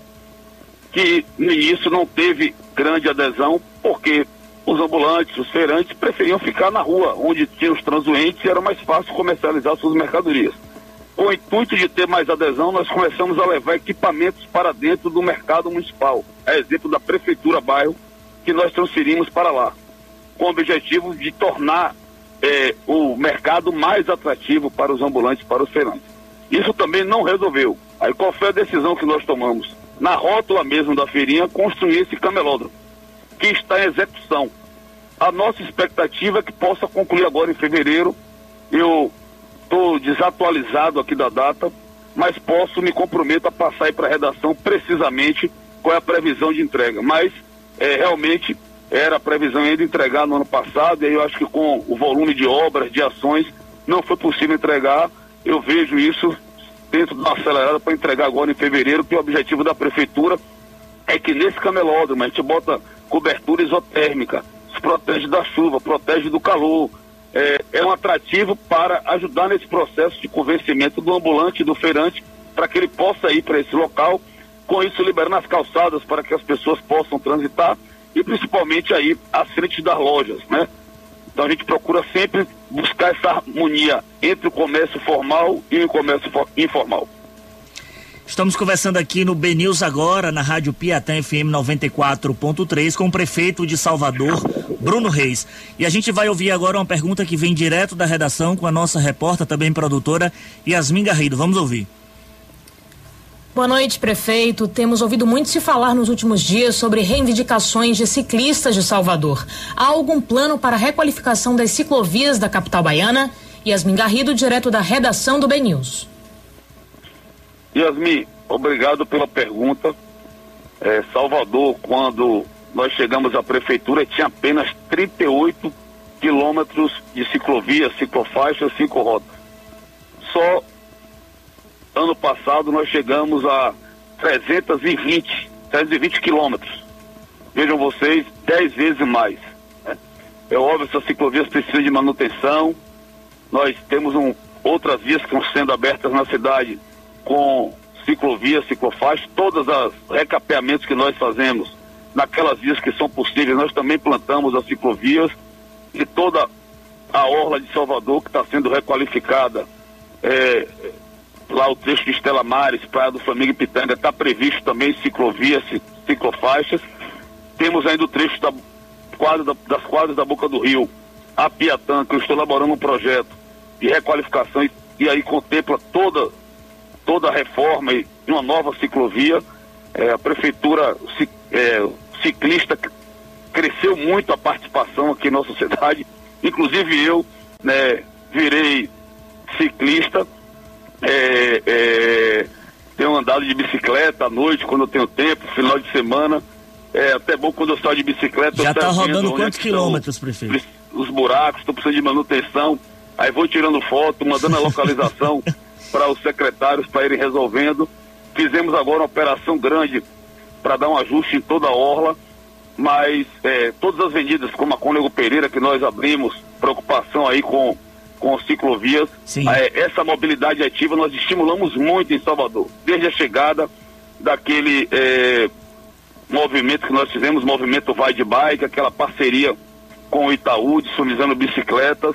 que no início não teve grande adesão, porque os ambulantes, os feirantes preferiam ficar na rua, onde tinha os transuentes e era mais fácil comercializar suas mercadorias. Com o intuito de ter mais adesão, nós começamos a levar equipamentos para dentro do mercado municipal. É exemplo da Prefeitura Bairro, que nós transferimos para lá, com o objetivo de tornar é, o mercado mais atrativo para os ambulantes, para os feirantes. Isso também não resolveu. Aí qual foi a decisão que nós tomamos? Na rótula mesmo da feirinha, construir esse camelódromo, que está em execução. A nossa expectativa é que possa concluir agora em fevereiro. Eu estou desatualizado aqui da data, mas posso me comprometo a passar aí para a redação precisamente qual é a previsão de entrega. Mas é, realmente era a previsão ainda entregar no ano passado, e aí eu acho que com o volume de obras, de ações, não foi possível entregar. Eu vejo isso dentro da acelerada para entregar agora em fevereiro, que o objetivo da prefeitura é que nesse camelódromo a gente bota cobertura isotérmica, se protege da chuva, protege do calor. É, é um atrativo para ajudar nesse processo de convencimento do ambulante do feirante para que ele possa ir para esse local, com isso liberando as calçadas para que as pessoas possam transitar e principalmente aí à frente das lojas, né? Então a gente procura sempre buscar essa harmonia entre o comércio formal e o comércio informal. Estamos conversando aqui no BNews agora, na Rádio Piatã FM 94.3, com o prefeito de Salvador, Bruno Reis. E a gente vai ouvir agora uma pergunta que vem direto da redação com a nossa repórter, também produtora, Yasmin Garrido. Vamos ouvir. Boa noite, prefeito. Temos ouvido muito se falar nos últimos dias sobre reivindicações de ciclistas de Salvador. Há algum plano para a requalificação das ciclovias da capital baiana? Yasmin Garrido, direto da redação do BNews. Yasmin, obrigado pela pergunta. É, Salvador, quando nós chegamos à prefeitura, tinha apenas 38 quilômetros de ciclovia, ciclofaixa, cinco rodas. Só ano passado nós chegamos a 320, 320 quilômetros. Vejam vocês, 10 vezes mais. Né? É óbvio que essas ciclovias precisam de manutenção. Nós temos um, outras vias que estão sendo abertas na cidade com ciclovias, ciclofaixas, todos os recapeamentos que nós fazemos naquelas vias que são possíveis, nós também plantamos as ciclovias e toda a orla de Salvador que está sendo requalificada é, lá o trecho de Estela Mares, Praia do Flamengo e Pitanga, está previsto também ciclovias, ciclofaixas. Temos ainda o trecho da quadra, das quadras da Boca do Rio, a Piatã, que eu estou elaborando um projeto de requalificação e, e aí contempla toda, toda a reforma e uma nova ciclovia. É, a prefeitura é, ciclista cresceu muito a participação aqui na nossa cidade, inclusive eu né, virei ciclista é, é, tenho andado de bicicleta à noite, quando eu tenho tempo, final de semana. É até bom quando eu saio de bicicleta. Já tá vendo rodando é quantos estão quilômetros, prefeito? Os buracos, estou precisando de manutenção. Aí vou tirando foto, mandando a localização para os secretários para irem resolvendo. Fizemos agora uma operação grande para dar um ajuste em toda a orla, mas é, todas as avenidas, como a Cônego Pereira, que nós abrimos, preocupação aí com, com ciclovias, é, essa mobilidade ativa nós estimulamos muito em Salvador, desde a chegada daquele é, movimento que nós fizemos, movimento Vai de Bike, aquela parceria com o Itaú, disponibilizando bicicletas,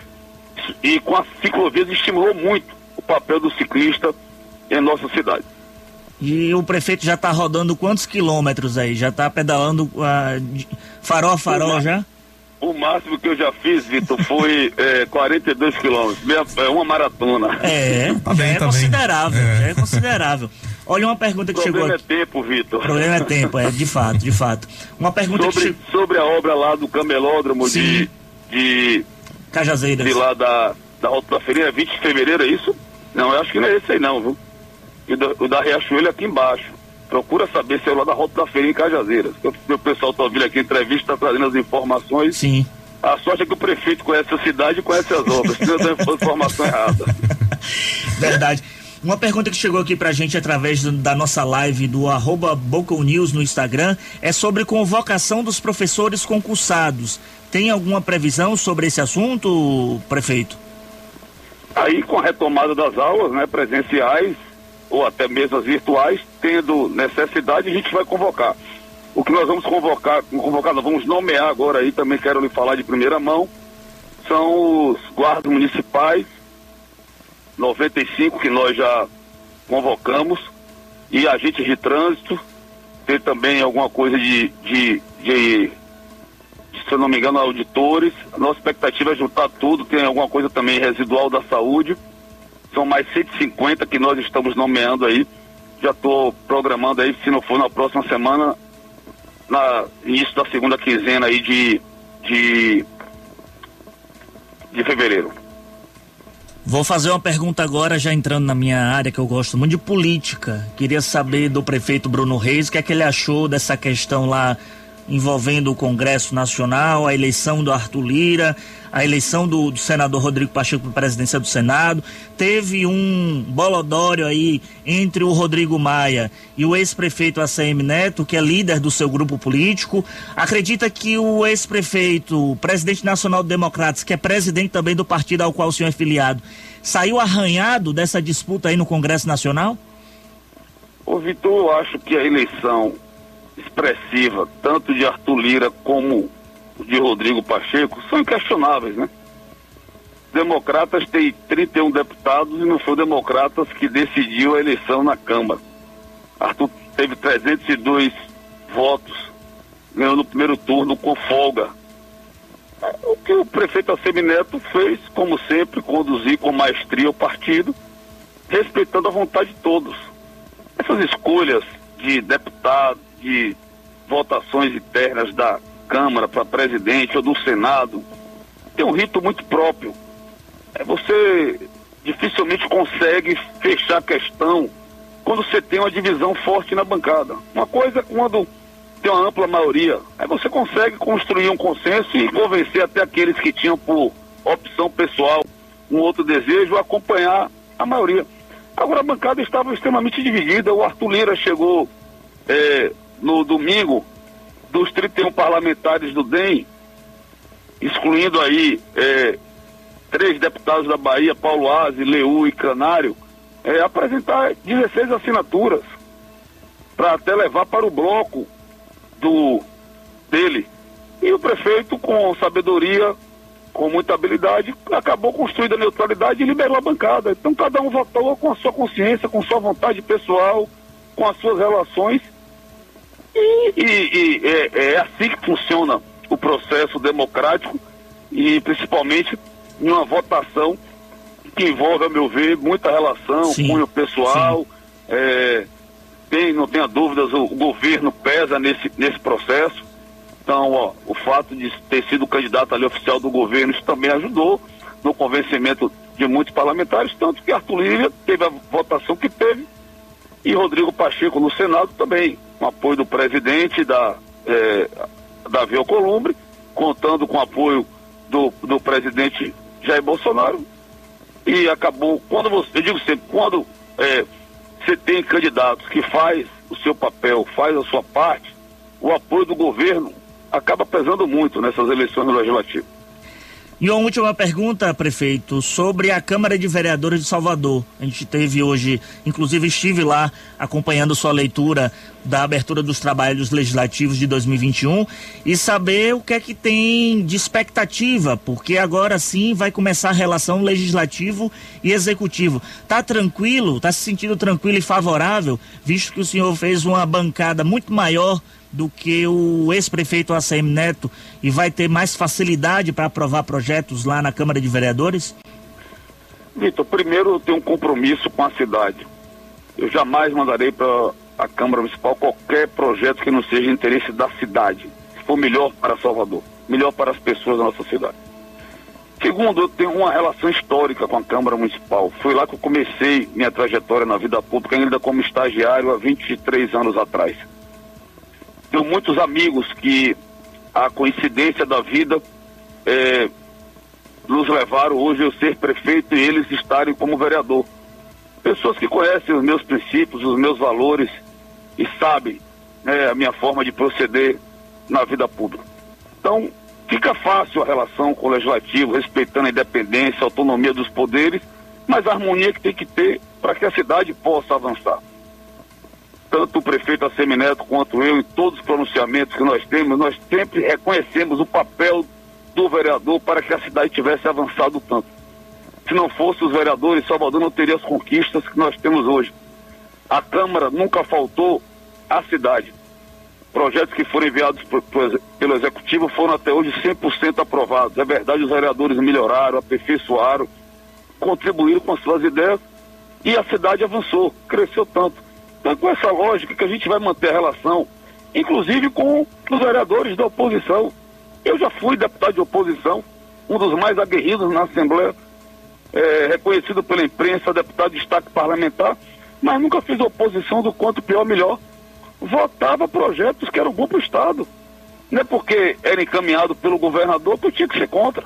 e com as ciclovias estimulou muito o papel do ciclista em nossa cidade. E o prefeito já tá rodando quantos quilômetros aí? Já tá pedalando de- farol a farol já? O máximo que eu já fiz, Vitor, foi é, 42 quilômetros, meia- é uma maratona. É, já é considerável, já é considerável. Olha uma pergunta que O chegou problema aqui. é tempo, Vitor. O problema é tempo, é, de fato, de fato. Uma pergunta que sobre, chegou. sobre a obra lá do camelódromo de, de. Cajazeiras. De lá da, da Rota da Feirinha, 20 de fevereiro, é isso? Não, eu acho que não é esse aí não, viu? E do- o da Riachuelo é aqui embaixo. Procura saber se é lá da Rota da Feirinha em Cajazeiras. O meu pessoal tá ouvindo aqui a entrevista, tá trazendo as informações. Sim. A sorte é que o prefeito conhece a cidade e conhece as obras, senão dou informação errada. Verdade. Uma pergunta que chegou aqui pra gente através do- da nossa live do arroba Bocal News no Instagram é sobre convocação dos professores concursados. Tem alguma previsão sobre esse assunto, prefeito? Aí, com a retomada das aulas, né, presenciais ou até mesmo as virtuais, tendo necessidade, a gente vai convocar. O que nós vamos convocar, convocar, nós vamos nomear agora aí, também quero lhe falar de primeira mão, são os guardas municipais, 95 que nós já convocamos, e agentes de trânsito, tem também alguma coisa de, de, de se eu não me engano, auditores. A nossa expectativa é juntar tudo, tem alguma coisa também residual da saúde. São mais 150 que nós estamos nomeando aí. Já estou programando aí, se não for na próxima semana, na início da segunda quinzena aí de, de, de fevereiro. Vou fazer uma pergunta agora, já entrando na minha área, que eu gosto muito de política. Queria saber do prefeito Bruno Reis o que é que ele achou dessa questão lá envolvendo o Congresso Nacional, a eleição do Arthur Lira, a eleição do, do senador Rodrigo Pacheco para a presidência do Senado. Teve um bolodório aí entre o Rodrigo Maia e o ex-prefeito ACM Neto, que é líder do seu grupo político. Acredita que o ex-prefeito, presidente nacional do Democratas, que é presidente também do partido ao qual o senhor é filiado, saiu arranhado dessa disputa aí no Congresso Nacional? Ô Vitor, eu acho que a eleição expressiva, tanto de Arthur Lira como de Rodrigo Pacheco, são inquestionáveis, né? Democratas têm 31 deputados e não foi Democratas que decidiu a eleição na Câmara. Arthur teve 302 votos, ganhou no primeiro turno com folga. O que o prefeito Assemi Neto fez, como sempre, conduzir com maestria o partido, respeitando a vontade de todos. Essas escolhas de deputado, de votações internas da Câmara para presidente ou do Senado, tem um rito muito próprio. É, você dificilmente consegue fechar a questão quando você tem uma divisão forte na bancada. Uma coisa é quando tem uma ampla maioria, aí você consegue construir um consenso e convencer até aqueles que tinham por opção pessoal um outro desejo acompanhar a maioria. Agora a bancada estava extremamente dividida. O Arthur Lira chegou é, no domingo dos 31 parlamentares do DEM, excluindo aí é, três deputados da Bahia, Paulo Aze, Leu e Canário, é, apresentar 16 assinaturas para até levar para o bloco do dele. E o prefeito, com sabedoria, com muita habilidade, acabou construindo a neutralidade e liberou a bancada. Então cada um votou com a sua consciência, com sua vontade pessoal, com as suas relações. E, e- e é, é assim que funciona o processo democrático e principalmente em uma votação que envolve, a meu ver, muita relação, cunho pessoal. É, tem, não tenha dúvidas, o, o governo pesa nesse, nesse processo. Então, ó, o fato de ter sido candidato ali oficial do governo, isso também ajudou no convencimento de muitos parlamentares, tanto que Arthur Lira teve a votação que teve e Rodrigo Pacheco no Senado também, com apoio do presidente da, é, Davi Alcolumbre, contando com apoio do, do presidente Jair Bolsonaro. E acabou, quando você, eu digo sempre, quando é, você tem candidatos que faz o seu papel, faz a sua parte, o apoio do governo acaba pesando muito nessas eleições legislativas. E uma última pergunta, prefeito, sobre a Câmara de Vereadores de Salvador. A gente teve hoje, inclusive estive lá acompanhando sua leitura da abertura dos trabalhos legislativos de 2021 e saber o que é que tem de expectativa, porque agora sim vai começar a relação legislativo e executivo. Tá tranquilo? Tá se sentindo tranquilo e favorável, visto que o senhor fez uma bancada muito maior do que o ex-prefeito ACM Neto e vai ter mais facilidade para aprovar projetos lá na Câmara de Vereadores? Vitor, primeiro eu tenho um compromisso com a cidade. Eu jamais mandarei para a Câmara Municipal qualquer projeto que não seja interesse da cidade, se for melhor para Salvador, melhor para as pessoas da nossa cidade. Segundo, eu tenho uma relação histórica com a Câmara Municipal. Foi lá que eu comecei minha trajetória na vida pública, ainda como estagiário há 23 anos atrás tenho muitos amigos que a coincidência da vida é, nos levaram hoje eu ser prefeito e eles estarem como vereador. Pessoas que conhecem os meus princípios, os meus valores e sabem né, a minha forma de proceder na vida pública. Então, fica fácil a relação com o legislativo, respeitando a independência, a autonomia dos poderes, mas a harmonia que tem que ter para que a cidade possa avançar tanto o prefeito Assemineto quanto eu, em todos os pronunciamentos que nós temos, nós sempre reconhecemos o papel do vereador para que a cidade tivesse avançado tanto. Se não fossem os vereadores, Salvador não teria as conquistas que nós temos hoje. A Câmara nunca faltou à cidade. Projetos que foram enviados por, por, pelo Executivo foram até hoje 100% aprovados. É verdade, os vereadores melhoraram, aperfeiçoaram, contribuíram com as suas ideias e a cidade avançou, cresceu tanto. Então, com essa lógica que a gente vai manter a relação, inclusive com os vereadores da oposição. Eu já fui deputado de oposição, um dos mais aguerridos na Assembleia, é, reconhecido pela imprensa, deputado de destaque parlamentar, mas nunca fiz oposição do quanto pior melhor. Votava projetos que eram bom para o Estado. Não é porque era encaminhado pelo governador que eu tinha que ser contra.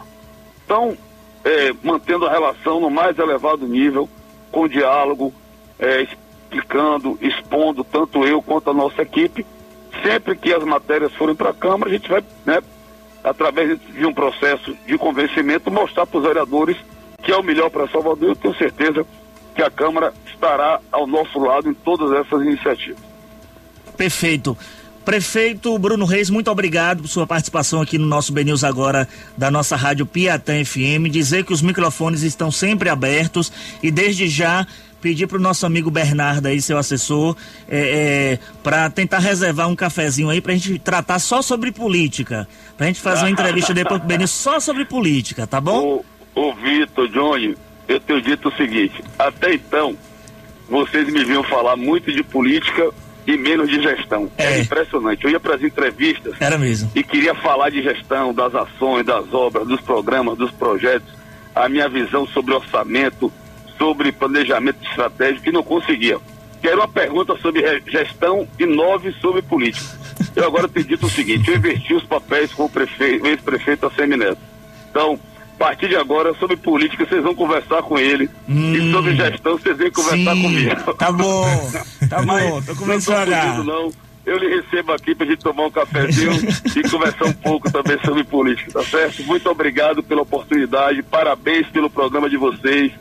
Então, é, mantendo a relação no mais elevado nível, com diálogo, é, explicando, expondo, tanto eu quanto a nossa equipe. Sempre que as matérias forem para a Câmara, a gente vai, né, através de um processo de convencimento, mostrar para os vereadores que é o melhor para Salvador. Eu tenho certeza que a Câmara estará ao nosso lado em todas essas iniciativas. Perfeito. Prefeito Bruno Reis, muito obrigado por sua participação aqui no nosso BNews agora da nossa rádio Piatã FM. Dizer que os microfones estão sempre abertos e desde já pedir para o nosso amigo Bernardo aí, seu assessor, é, é, para tentar reservar um cafezinho aí para a gente tratar só sobre política. Para a gente fazer uma entrevista depois pro Benil só sobre política, tá bom? Ô, ô Vitor, Johnny, eu tenho dito o seguinte, até então, vocês me viam falar muito de política e menos de gestão. É. Era impressionante. Eu ia para as entrevistas Era mesmo. e queria falar de gestão, das ações, das obras, dos programas, dos projetos, a minha visão sobre orçamento, sobre planejamento estratégico e não conseguia. Que era uma pergunta sobre gestão e nove sobre política. Eu agora tenho dito o seguinte, eu investi os papéis com o prefeito, ex-prefeito Assemi Neto. Então, a partir de agora, sobre política, vocês vão conversar com ele. Hum, e sobre gestão, vocês vêm conversar sim, comigo. Tá bom, tá bom, tô começando não tô não. Eu lhe recebo aqui pra gente tomar um cafezinho e conversar um pouco também sobre política, tá certo? Muito obrigado pela oportunidade, parabéns pelo programa de vocês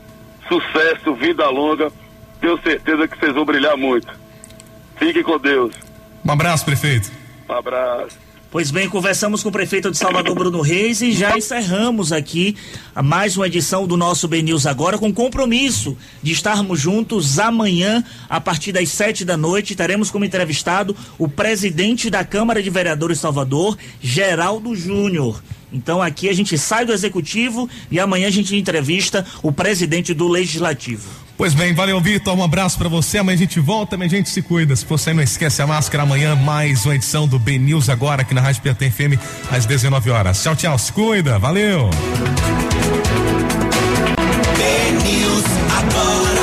sucesso, vida longa. Tenho certeza que vocês vão brilhar muito. Fiquem com Deus. Um abraço, prefeito. Um abraço. Pois bem, conversamos com o prefeito de Salvador, Bruno Reis, e já encerramos aqui a mais uma edição do nosso Ben News agora, com compromisso de estarmos juntos amanhã, a partir das sete da noite. Teremos como entrevistado o presidente da Câmara de Vereadores de Salvador, Geraldo Júnior. Então aqui a gente sai do executivo e amanhã a gente entrevista o presidente do legislativo. Pois bem, valeu, Vitor. Um abraço para você. Amanhã a gente volta, amanhã a gente se cuida. Se você não esquece a máscara, amanhã mais uma edição do B News agora aqui na Rádio Piatã FM às 19 horas. Tchau, tchau. Se cuida. Valeu. B News agora.